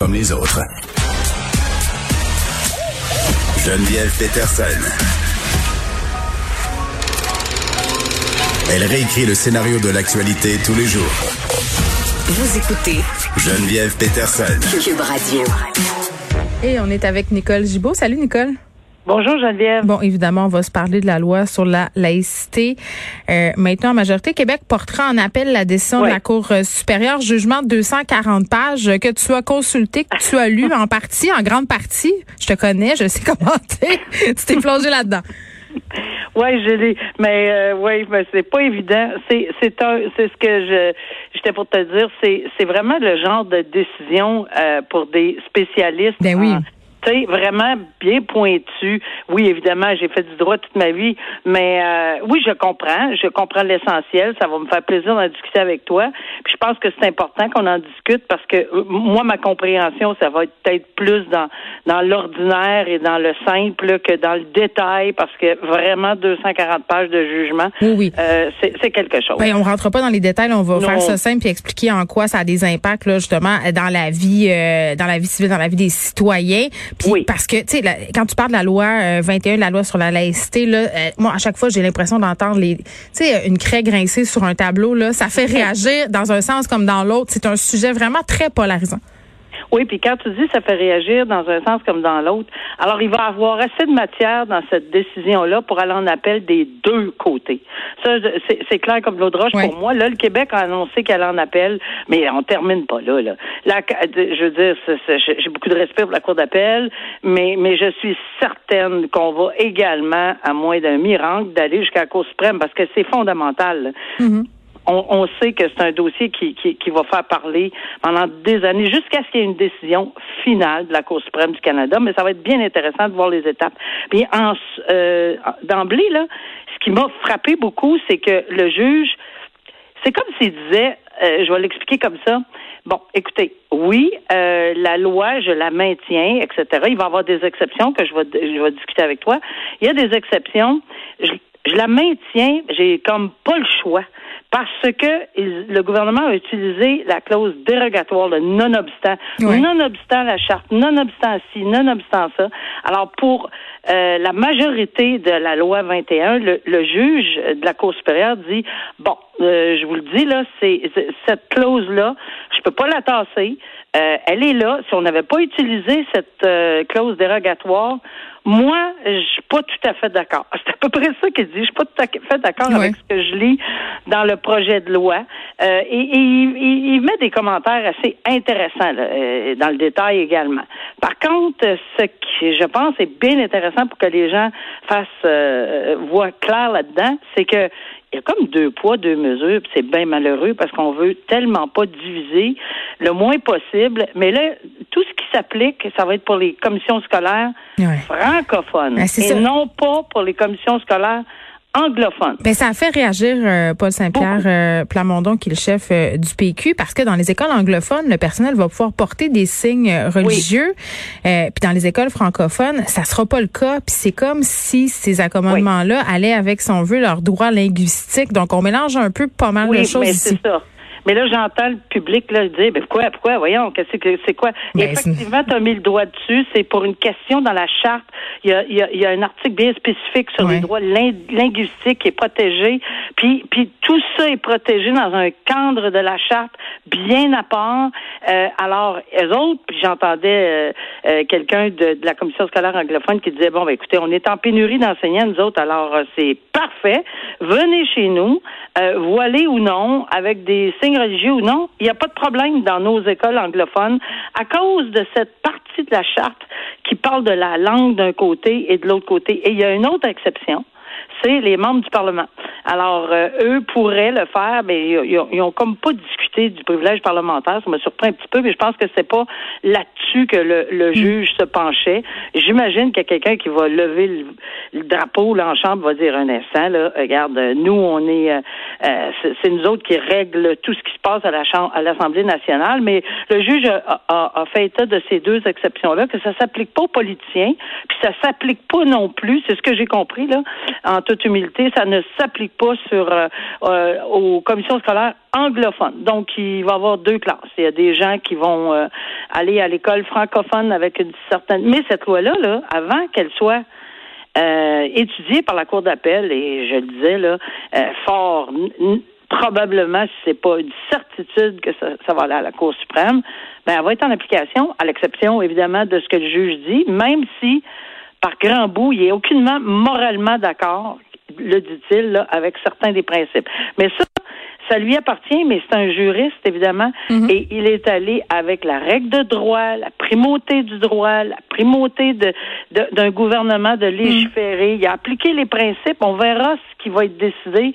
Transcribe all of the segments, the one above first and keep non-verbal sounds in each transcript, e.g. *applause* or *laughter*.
comme les autres. Geneviève Peterson. Elle réécrit le scénario de l'actualité tous les jours. Vous écoutez Geneviève Peterson. Cube Radio. Et on est avec Nicole Gibault. Salut Nicole. Bonjour Geneviève. Bon, évidemment, on va se parler de la loi sur la laïcité. Euh, maintenant, en majorité, Québec portera en appel la décision de la Cour euh, supérieure, jugement de 240 pages euh, que tu as consulté, que tu as lu *laughs* en partie, en grande partie. Je te connais, je sais comment *laughs* tu t'es plongé là-dedans. Oui, je l'ai. Mais euh, oui, mais c'est pas évident. C'est c'est un c'est ce que je j'étais pour te dire. C'est c'est vraiment le genre de décision euh, pour des spécialistes. Ben oui vraiment bien pointu. Oui, évidemment, j'ai fait du droit toute ma vie, mais euh, oui, je comprends, je comprends l'essentiel. Ça va me faire plaisir d'en discuter avec toi. Puis je pense que c'est important qu'on en discute parce que euh, moi, ma compréhension, ça va être peut-être plus dans dans l'ordinaire et dans le simple que dans le détail, parce que vraiment 240 pages de jugement, oui, Euh, c'est quelque chose. Ben, on rentre pas dans les détails, on va faire ça simple et expliquer en quoi ça a des impacts là justement dans la vie, euh, dans la vie civile, dans la vie des citoyens oui. parce que, tu sais, quand tu parles de la loi 21, euh, la loi sur la laïcité, là, euh, moi, à chaque fois, j'ai l'impression d'entendre les, tu sais, une craie grincée sur un tableau, là, ça fait réagir dans un sens comme dans l'autre. C'est un sujet vraiment très polarisant. Oui, puis quand tu dis ça fait réagir dans un sens comme dans l'autre, alors il va avoir assez de matière dans cette décision-là pour aller en appel des deux côtés. Ça, c'est clair comme l'eau de roche pour moi. Là, le Québec a annoncé qu'elle en appelle, mais on termine pas là. Là, là je veux dire, j'ai beaucoup de respect pour la Cour d'appel, mais, mais je suis certaine qu'on va également, à moins d'un miracle, d'aller jusqu'à la Cour suprême parce que c'est fondamental. Mm-hmm on, sait que c'est un dossier qui, qui, va faire parler pendant des années jusqu'à ce qu'il y ait une décision finale de la Cour suprême du Canada, mais ça va être bien intéressant de voir les étapes. Puis en, euh, d'emblée, là, ce qui m'a frappé beaucoup, c'est que le juge, c'est comme s'il disait, euh, je vais l'expliquer comme ça, Bon, écoutez, oui, euh, la loi, je la maintiens, etc. Il va y avoir des exceptions que je vais, je vais discuter avec toi. Il y a des exceptions. Je, je la maintiens, j'ai comme pas le choix parce que le gouvernement a utilisé la clause dérogatoire, le non-obstant, non-obstant la charte, non-obstant ci, non-obstant ça. Alors, pour euh, la majorité de la loi 21, le, juge de la Cour supérieure dit, bon, euh, je vous le dis, là, c'est cette clause-là, je peux pas la tasser. Euh, elle est là. Si on n'avait pas utilisé cette clause dérogatoire, moi, je suis pas tout à fait d'accord. *laughs* C'est à peu près ça qu'il dit. Je suis pas tout à fait d'accord avec ce que je lis dans le projet de loi. Euh, et, il, met des commentaires assez intéressants euh, dans le détail également. Par contre, ce qui, je pense, est bien intéressant pour que les gens fassent euh, voient clair là-dedans, c'est que il y a comme deux poids, deux mesures, c'est bien malheureux parce qu'on veut tellement pas diviser le moins possible. Mais là, tout ce qui s'applique, ça va être pour les commissions scolaires francophones ben, et non pas pour les commissions scolaires anglophone. Ben, ça a fait réagir euh, Paul Saint-Pierre euh, Plamondon, qui est le chef euh, du PQ, parce que dans les écoles anglophones, le personnel va pouvoir porter des signes religieux, puis dans les écoles francophones, ça sera pas le cas. Puis c'est comme si ces accommodements-là allaient avec, son vœu, leur droit linguistique. Donc on mélange un peu pas mal de choses ici. Ça. Mais là, j'entends le public là, dire ben, pourquoi, pourquoi, voyons, qu'est-ce que c'est quoi? Effectivement, tu as mis le doigt dessus. C'est pour une question dans la charte. Il y a, il y a, il y a un article bien spécifique sur les droits linguistiques qui est protégé. Puis, puis tout ça est protégé dans un cadre de la charte bien à part. Euh, alors, eux autres, puis j'entendais euh, euh, quelqu'un de, de, la commission scolaire anglophone qui disait bon, ben, écoutez, on est en pénurie d'enseignants, nous autres, alors c'est parfait. Venez chez nous, voilés ou non, avec des signes religieux ou non, il n'y a pas de problème dans nos écoles anglophones à cause de cette partie de la charte qui parle de la langue d'un côté et de l'autre côté. Et il y a une autre exception, c'est les membres du Parlement. Alors, euh, eux pourraient le faire, mais ils, n'ont comme pas discuté du privilège parlementaire. Ça me surprend un petit peu, mais je pense que c'est pas là-dessus que le, hmm. juge se penchait. J'imagine qu'il y a quelqu'un qui va lever le, drapeau là, en chambre, va dire un instant, là, regarde, nous, on est, euh, euh, c'est nous autres qui règlent tout ce qui se passe à la chambre, à l'Assemblée nationale, mais le juge a, a, fait état de ces deux exceptions-là, que ça s'applique pas aux politiciens, puis ça s'applique pas non plus, c'est ce que j'ai compris là, en toute humilité, ça ne s'applique pas sur euh, aux commissions scolaires anglophones. Donc, il va y avoir deux classes. Il y a des gens qui vont aller à l'école francophone avec une certaine. Mais cette loi-là, là, avant qu'elle soit étudiée par la Cour d'appel, et je le disais là, fort probablement, si c'est pas une certitude que ça, va aller à la Cour suprême, ben, elle va être en application, à l'exception, évidemment, de ce que le juge dit, même si, par grand bout, il est aucunement moralement d'accord, le dit-il, avec certains des principes. Mais ça, ça lui appartient, mais c'est un juriste, évidemment, mhm. et il est allé avec la règle de droit, la primauté du droit, la primauté de, d'un gouvernement de légiférer. Il a appliqué les principes. On verra ce qui va être décidé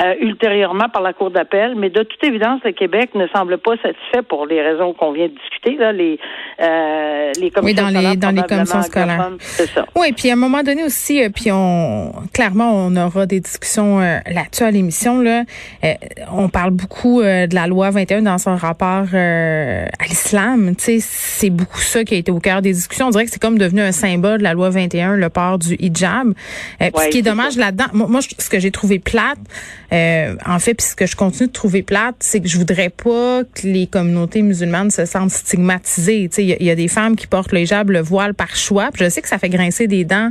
euh, ultérieurement par la Cour d'appel, mais de toute évidence, le Québec ne semble pas satisfait pour les raisons qu'on vient de discuter, là, les, euh, les commissions oui, dans les, dans les commissions scolaires. C'est ça. Oui, puis à un moment donné aussi, euh, puis on clairement, on aura des discussions euh, là-dessus à l'émission. Là, on parle beaucoup de la loi 21 dans son rapport à l'islam. Tu sais, c'est beaucoup ça qui a été au cœur des discussions. On dirait que c'est comme devenu un symbole de la loi 21, le port du hijab. puis ce qui est, dommage là-dedans, moi, ce que j'ai trouvé plate, euh, en fait, puis ce que je continue de trouver plate, c'est que je voudrais pas que les communautés musulmanes se sentent stigmatisées. Il y, a des femmes qui portent le hijab, le voile par choix. je sais que ça fait grincer des dents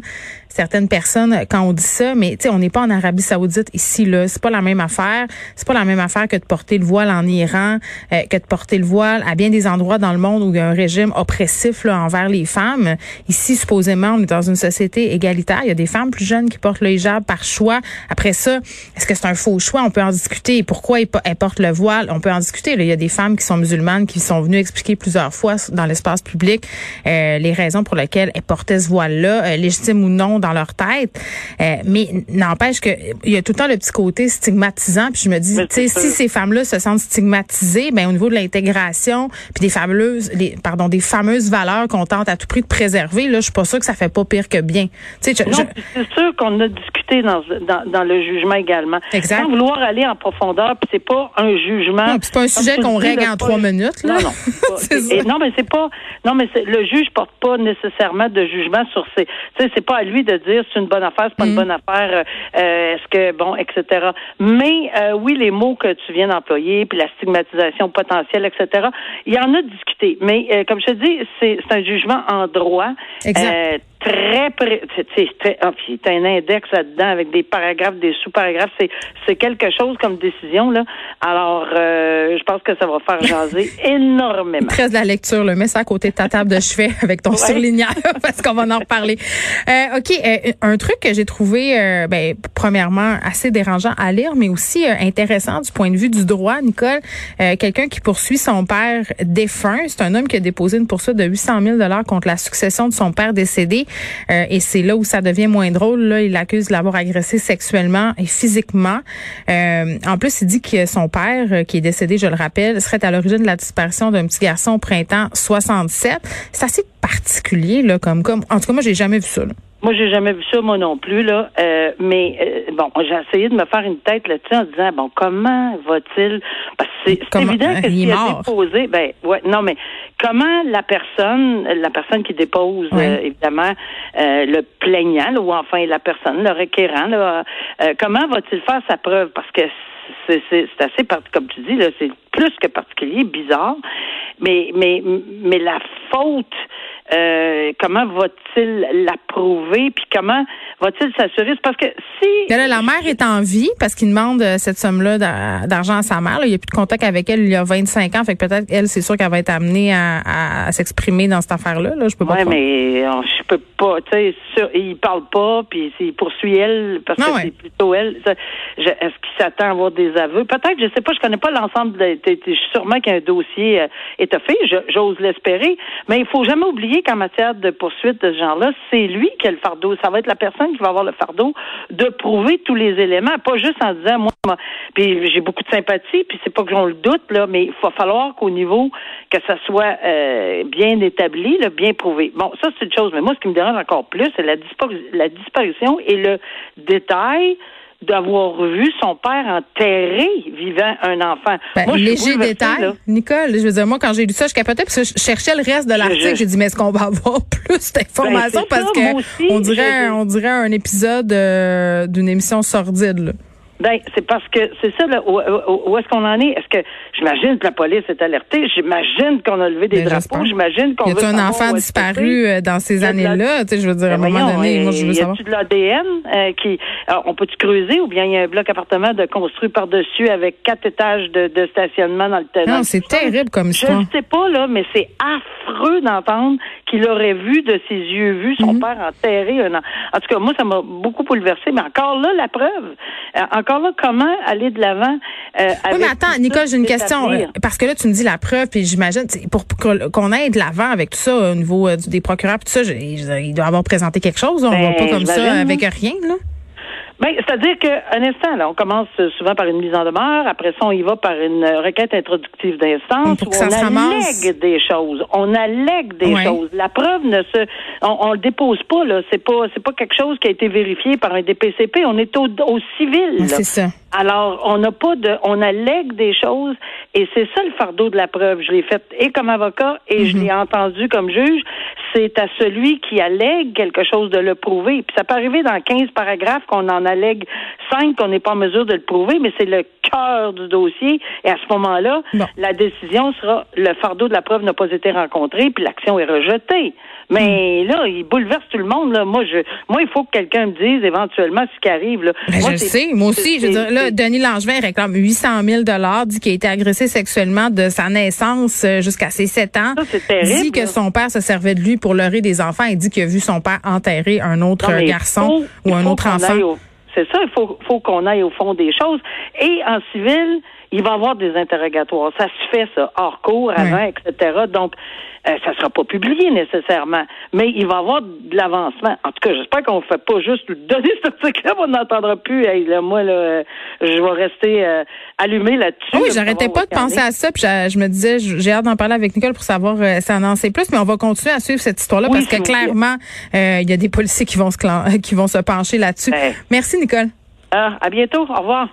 certaines personnes quand on dit ça, mais tu sais, on n'est pas en Arabie Saoudite ici là, c'est pas la même affaire. C'est pas la même affaire que de porter le voile en Iran, euh, que de porter le voile à bien des endroits dans le monde où il y a un régime oppressif là, envers les femmes. Ici, supposément, on est dans une société égalitaire. Il y a des femmes plus jeunes qui portent le hijab par choix. Après ça, est-ce que c'est un faux choix? On peut en discuter. Pourquoi elles portent le voile? On peut en discuter. Il y a des femmes qui sont musulmanes qui sont venues expliquer plusieurs fois dans l'espace public euh, les raisons pour lesquelles elles portaient ce voile-là, euh, légitime ou non dans leur tête. Euh, mais n'empêche que il y a tout le temps le petit côté stigmatisant. Puis je me dis, tu sais, si ces femmes-là se sentent stigmatisées, ben au niveau de l'intégration, puis des fameuses, les, pardon, des fameuses valeurs qu'on tente à tout prix de préserver, là, je suis pas sûre que ça fait pas pire que bien. Tu sais, c'est sûr qu'on a discuté dans, dans, dans, le jugement également. Exact. Sans vouloir aller en profondeur, puis c'est pas un jugement. C'est pas un sujet qu'on règle en trois minutes. Là. Non, non. *laughs* non, mais c'est pas. Non, mais le juge porte pas nécessairement de jugement sur ces. Tu sais, c'est pas à lui de dire c'est une bonne affaire, c'est pas une mm. bonne affaire, euh, euh, est-ce que, bon, etc. Mais euh, oui, les mots que tu viens d'employer, puis la stigmatisation potentielle, etc., il y en a discuté. Mais comme je te dis, c'est un jugement en droit. Exact très près. C'est oh, un index là-dedans avec des paragraphes, des sous-paragraphes. C'est c'est quelque chose comme décision là. Alors, euh, je pense que ça va faire jaser *laughs* énormément. Très de la lecture, le mets ça à côté de ta table de chevet *laughs* avec ton surligneur *laughs* parce qu'on va en reparler. Euh, ok, euh, un truc que j'ai trouvé, euh, ben, premièrement assez dérangeant à lire, mais aussi intéressant du point de vue du droit, Nicole. Quelqu'un qui poursuit son père défunt, c'est un homme qui a déposé une poursuite de 800 000 dollars contre la succession de son père décédé. Euh, et c'est là où ça devient moins drôle. Là, il accuse de l'avoir agressé sexuellement et physiquement. Euh, en plus, il dit que son père, euh, qui est décédé, je le rappelle, serait à l'origine de la disparition d'un petit garçon au printemps 67. C'est assez particulier, là, comme, comme, en tout cas, moi, j'ai jamais vu ça. Moi, j'ai jamais vu ça, moi non plus, là. Euh, mais euh, bon, j'ai essayé de me faire une tête là-dessus en disant bon, comment va-t-il? Parce que c'est évident que s'il a déposé, ben ouais, non, mais comment la personne, la personne qui dépose, euh, évidemment, le plaignant, ou enfin la personne, le requérant, là, comment va-t-il faire sa preuve? Parce que c'est assez, comme tu dis, là, c'est plus que particulier, bizarre. Mais, mais, mais la faute euh, comment va-t-il l'approuver, puis comment va-t-il s'assurer? Parce que si... la mère est en vie parce qu'il demande euh, cette somme-là d'argent à sa mère. il n'y a plus de contact avec elle il y a 25 ans. Fait que peut-être, elle, c'est sûr qu'elle va être amenée à, s'exprimer dans cette affaire-là. Là. Je peux pas. Oui, mais je peux pas. Tu sais, il parle pas, puis il poursuit elle parce que c'est plutôt elle. Est-ce qu'il s'attend à avoir des aveux? Peut-être, je sais pas, je connais pas l'ensemble. De, sûrement qu'il y a un dossier euh, étoffé, j'ose l'espérer, mais il faut jamais oublier qu'en matière de poursuite de ce genre-là, c'est lui qui a le fardeau. Ça va être la personne qui va avoir le fardeau de prouver tous les éléments, pas juste en disant moi, puis j'ai beaucoup de sympathie, puis c'est pas que j'en le doute là, mais il va falloir qu'au niveau que ça soit euh, bien établi, bien prouvé. Bon, ça c'est une chose, mais moi ce qui me dérange encore plus, c'est la disparition et le détail d'avoir vu son père enterrer vivant un enfant. Ben, moi, léger détail, Nicole. Je veux dire, moi, quand j'ai lu ça, je capotais parce que je cherchais le reste de l'article. J'ai dit, mais est-ce qu'on va avoir *laughs* plus d'informations? Ben, parce que on dirait, on dirait un épisode euh, d'une émission sordide. Là. Ben, c'est parce que c'est ça, là, où, est-ce qu'on en est? Est-ce que j'imagine que la police est alertée? J'imagine qu'on a levé des ben, drapeaux, j'imagine qu'on Y a un enfant disparu euh, dans ces années-là? Tu sais, je veux dire, à un ben, moment donné, moi, je veux savoir. Y a de l'ADN euh, qui. on peut-tu creuser ou bien il y a un bloc appartement de construit par-dessus avec quatre étages de, stationnement dans le terrain? Non, c'est terrible comme ça. Je ne sais pas, là, mais c'est affreux d'entendre qu'il aurait vu de ses yeux vus son mhm. père enterrer un En tout cas, moi, ça m'a beaucoup bouleversé, mais encore là, la preuve. Euh, encore là, comment aller de l'avant? Euh, oui, mais attends, Nicole, j'ai une question. Euh, parce que là, tu me dis la preuve, puis j'imagine, pour qu'on aille de l'avant avec tout ça au niveau des procureurs, tout ça, il doit avoir présenté quelque chose. On ne va pas ben, comme ça avec rien, là. Ben, c'est-à-dire qu'un instant, là, on commence souvent par une mise en demeure, après ça, on y va par une requête introductive d'instance où on allègue des choses. On allègue des choses. La preuve ne se, on, le dépose pas là. C'est pas, c'est pas quelque chose qui a été vérifié par un DPCP. On est au, au civil. C'est ça. Alors, on n'a pas de, on allègue des choses et c'est ça le fardeau de la preuve. Je l'ai fait et comme avocat et je mhm. l'ai entendu comme juge. C'est à celui qui allègue quelque chose de le prouver. Puis ça peut arriver dans 15 paragraphes qu'on en allègue 5 qu'on n'est pas en mesure de le prouver, mais c'est le cœur du dossier et à ce moment-là, la décision sera le fardeau de la preuve n'a pas été rencontré puis l'action est rejetée. Mais hmm. là, il bouleverse tout le monde. Là. Moi, je, moi, il faut que quelqu'un me dise éventuellement ce qui arrive. Là. Ben, je sais. Moi aussi, je veux dire, là, Denis Langevin réclame 800 000 dit qu'il a été agressé sexuellement de sa naissance euh, jusqu'à ses 7 ans. Ça, terrible, dit que son père se servait de lui pour leurrer des enfants. Il dit qu'il a vu son père enterrer un autre garçon ou un autre enfant. C'est ça, il faut, faut qu'on aille au fond des choses. Et en civil, il va y avoir des interrogatoires. Ça se fait, ça, hors cours, avant, etc. Donc, euh, ça sera pas publié nécessairement, mais il va y avoir de l'avancement. En tout cas, j'espère qu'on ne fait pas juste donner ce truc-là, on n'entendra plus. Hey, là, moi, là, je vais rester euh, allumé là-dessus. Oui, j'arrêtais pas de penser à ça, puis je, me disais, j'ai hâte d'en parler avec Nicole pour savoir euh, si en sait plus, mais on va continuer à suivre cette histoire-là parce que clairement, euh, il y a des policiers qui vont se, *laughs* qui vont se pencher là-dessus. Ben. Merci, Nicole. Ah, à bientôt. Au revoir.